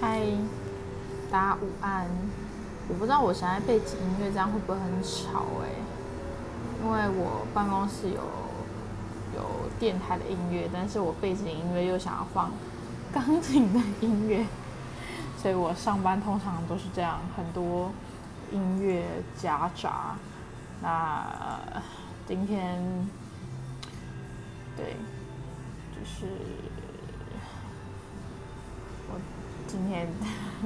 嗨，大家午安。我不知道我现在背景音乐这样会不会很吵哎？因为我办公室有有电台的音乐，但是我背景音乐又想要放钢琴的音乐，所以我上班通常都是这样，很多音乐夹杂。那今天对，就是。今天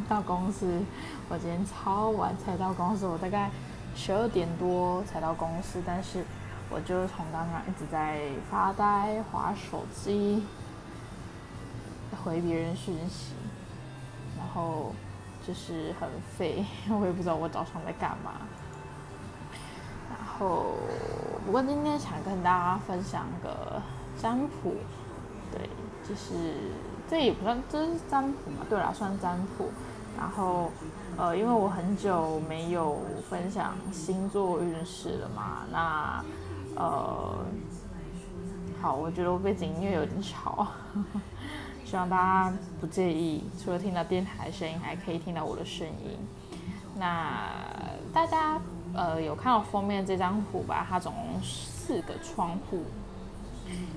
到公司，我今天超晚才到公司，我大概十二点多才到公司，但是我就从刚刚一直在发呆、划手机、回别人讯息，然后就是很废，我也不知道我早上在干嘛。然后，不过今天想跟大家分享个占卜，对，就是。这也不算，这是占卜嘛？对啦，算占卜。然后，呃，因为我很久没有分享星座运势了嘛，那，呃，好，我觉得我背景音乐有点吵，希望大家不介意。除了听到电台声音，还可以听到我的声音。那大家，呃，有看到封面这张图吧？它总共四个窗户，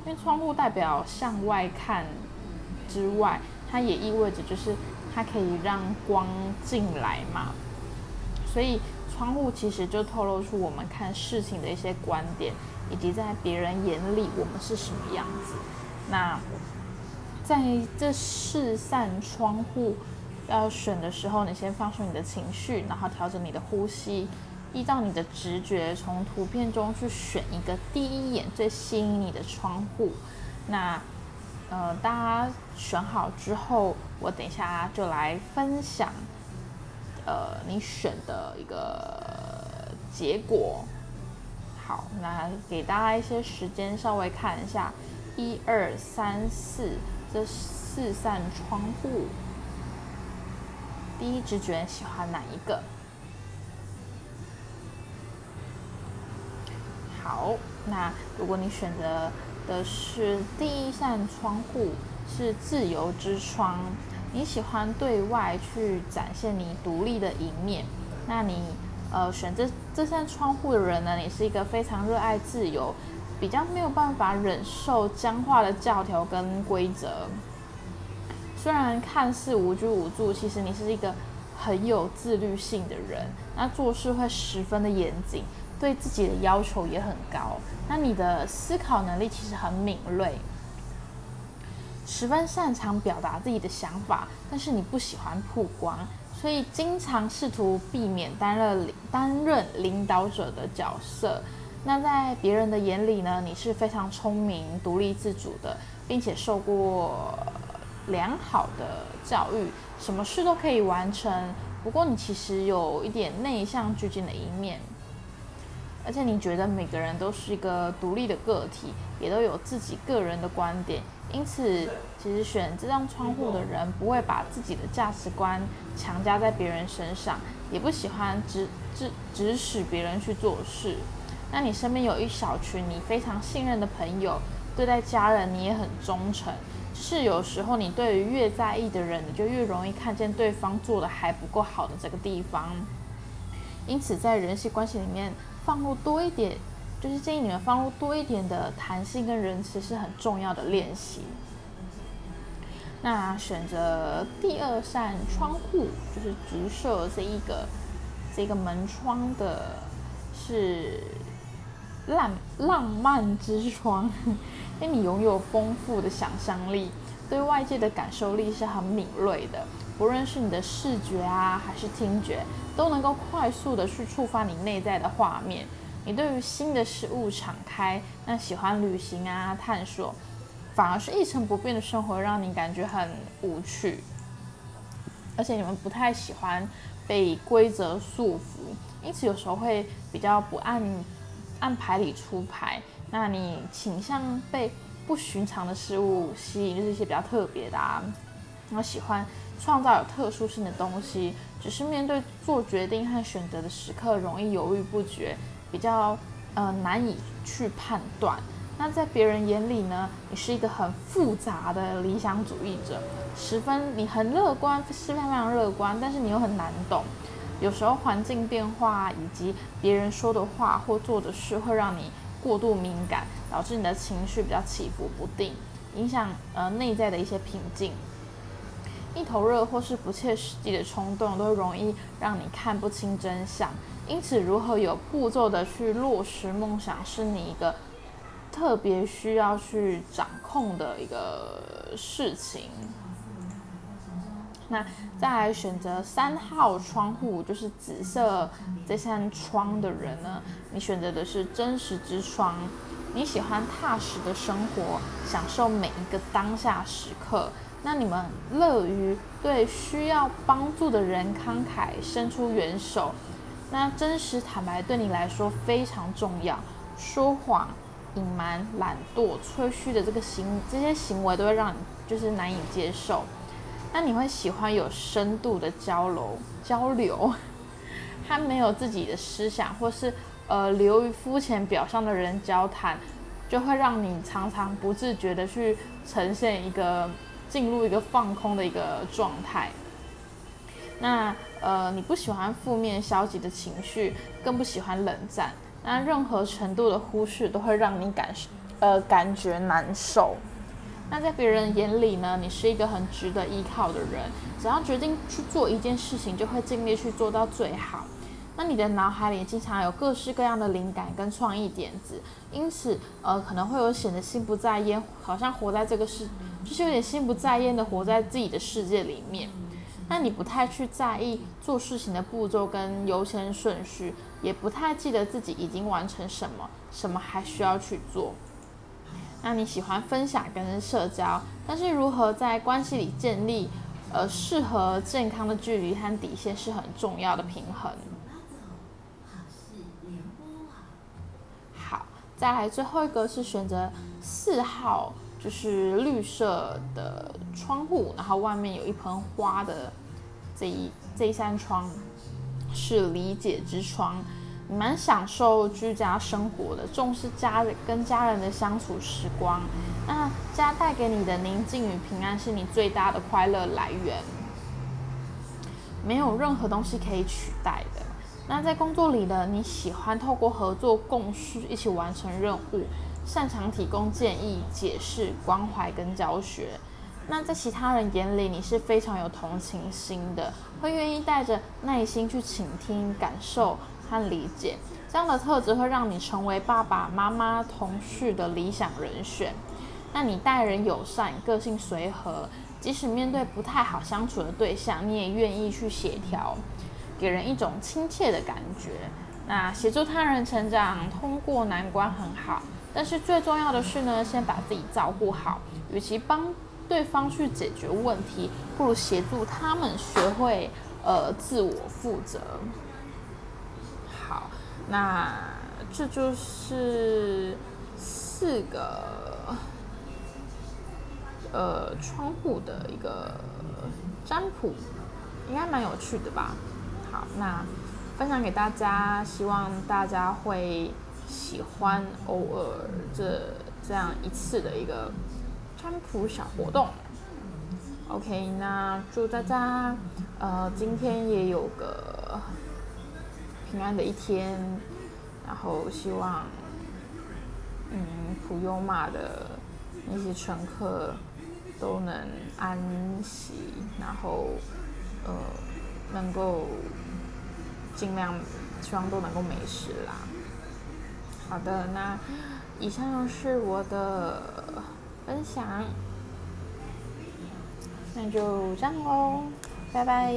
因为窗户代表向外看。之外，它也意味着就是它可以让光进来嘛，所以窗户其实就透露出我们看事情的一些观点，以及在别人眼里我们是什么样子。那在这四扇窗户要选的时候，你先放松你的情绪，然后调整你的呼吸，依照你的直觉从图片中去选一个第一眼最吸引你的窗户。那呃，大家选好之后，我等一下就来分享，呃，你选的一个结果。好，那给大家一些时间，稍微看一下，一二三四这四扇窗户，第一直觉喜欢哪一个？好，那如果你选择。的是第一扇窗户是自由之窗，你喜欢对外去展现你独立的一面。那你呃选这这扇窗户的人呢？你是一个非常热爱自由，比较没有办法忍受僵化的教条跟规则。虽然看似无拘无束，其实你是一个很有自律性的人。那做事会十分的严谨。对自己的要求也很高，那你的思考能力其实很敏锐，十分擅长表达自己的想法，但是你不喜欢曝光，所以经常试图避免担任担任领导者的角色。那在别人的眼里呢，你是非常聪明、独立自主的，并且受过良好的教育，什么事都可以完成。不过你其实有一点内向拘谨的一面。而且你觉得每个人都是一个独立的个体，也都有自己个人的观点，因此其实选这张窗户的人不会把自己的价值观强加在别人身上，也不喜欢指指指使别人去做事。那你身边有一小群你非常信任的朋友，对待家人你也很忠诚，是有时候你对于越在意的人，你就越容易看见对方做的还不够好的这个地方，因此在人际关系里面。放入多一点，就是建议你们放入多一点的弹性跟仁慈是很重要的练习。那选择第二扇窗户，就是直射这一个这个门窗的，是浪浪漫之窗，因为你拥有丰富的想象力，对外界的感受力是很敏锐的，不论是你的视觉啊，还是听觉。都能够快速的去触发你内在的画面，你对于新的事物敞开，那喜欢旅行啊探索，反而是一成不变的生活让你感觉很无趣，而且你们不太喜欢被规则束缚，因此有时候会比较不按按牌理出牌，那你倾向被不寻常的事物吸引，就是一些比较特别的啊，我喜欢。创造有特殊性的东西，只是面对做决定和选择的时刻容易犹豫不决，比较呃难以去判断。那在别人眼里呢，你是一个很复杂的理想主义者，十分你很乐观，是非常非常乐观，但是你又很难懂。有时候环境变化以及别人说的话或做的事，会让你过度敏感，导致你的情绪比较起伏不定，影响呃内在的一些平静。一头热或是不切实际的冲动，都容易让你看不清真相。因此，如何有步骤的去落实梦想，是你一个特别需要去掌控的一个事情。那再来选择三号窗户，就是紫色这扇窗的人呢？你选择的是真实之窗。你喜欢踏实的生活，享受每一个当下时刻。那你们乐于对需要帮助的人慷慨伸出援手，那真实坦白对你来说非常重要。说谎、隐瞒、懒惰、吹嘘的这个行这些行为都会让你就是难以接受。那你会喜欢有深度的交流交流，他没有自己的思想，或是呃流于肤浅表象的人交谈，就会让你常常不自觉的去呈现一个。进入一个放空的一个状态。那呃，你不喜欢负面消极的情绪，更不喜欢冷战。那任何程度的忽视都会让你感呃感觉难受。那在别人眼里呢，你是一个很值得依靠的人。只要决定去做一件事情，就会尽力去做到最好。那你的脑海里经常有各式各样的灵感跟创意点子，因此呃可能会有显得心不在焉，好像活在这个世。就是有点心不在焉的活在自己的世界里面，那你不太去在意做事情的步骤跟优先顺序，也不太记得自己已经完成什么，什么还需要去做。那你喜欢分享跟社交，但是如何在关系里建立呃适合健康的距离和底线是很重要的平衡。好，再来最后一个是选择四号。就是绿色的窗户，然后外面有一盆花的这一这一扇窗是理解之窗。你蛮享受居家生活的，重视家人跟家人的相处时光。那家带给你的宁静与平安是你最大的快乐来源，没有任何东西可以取代的。那在工作里呢，你喜欢透过合作共事一起完成任务。擅长提供建议、解释、关怀跟教学。那在其他人眼里，你是非常有同情心的，会愿意带着耐心去倾听、感受和理解。这样的特质会让你成为爸爸妈妈、同事的理想人选。那你待人友善，个性随和，即使面对不太好相处的对象，你也愿意去协调，给人一种亲切的感觉。那协助他人成长，通过难关很好。但是最重要的是呢，先把自己照顾好。与其帮对方去解决问题，不如协助他们学会呃自我负责。好，那这就是四个呃窗户的一个占卜，应该蛮有趣的吧？好，那分享给大家，希望大家会。喜欢偶尔这这样一次的一个占卜小活动，OK，那祝大家呃今天也有个平安的一天，然后希望嗯普悠玛的那些乘客都能安息，然后呃能够尽量希望都能够没事啦。好的，那以上是我的分享，那就这样喽，拜拜。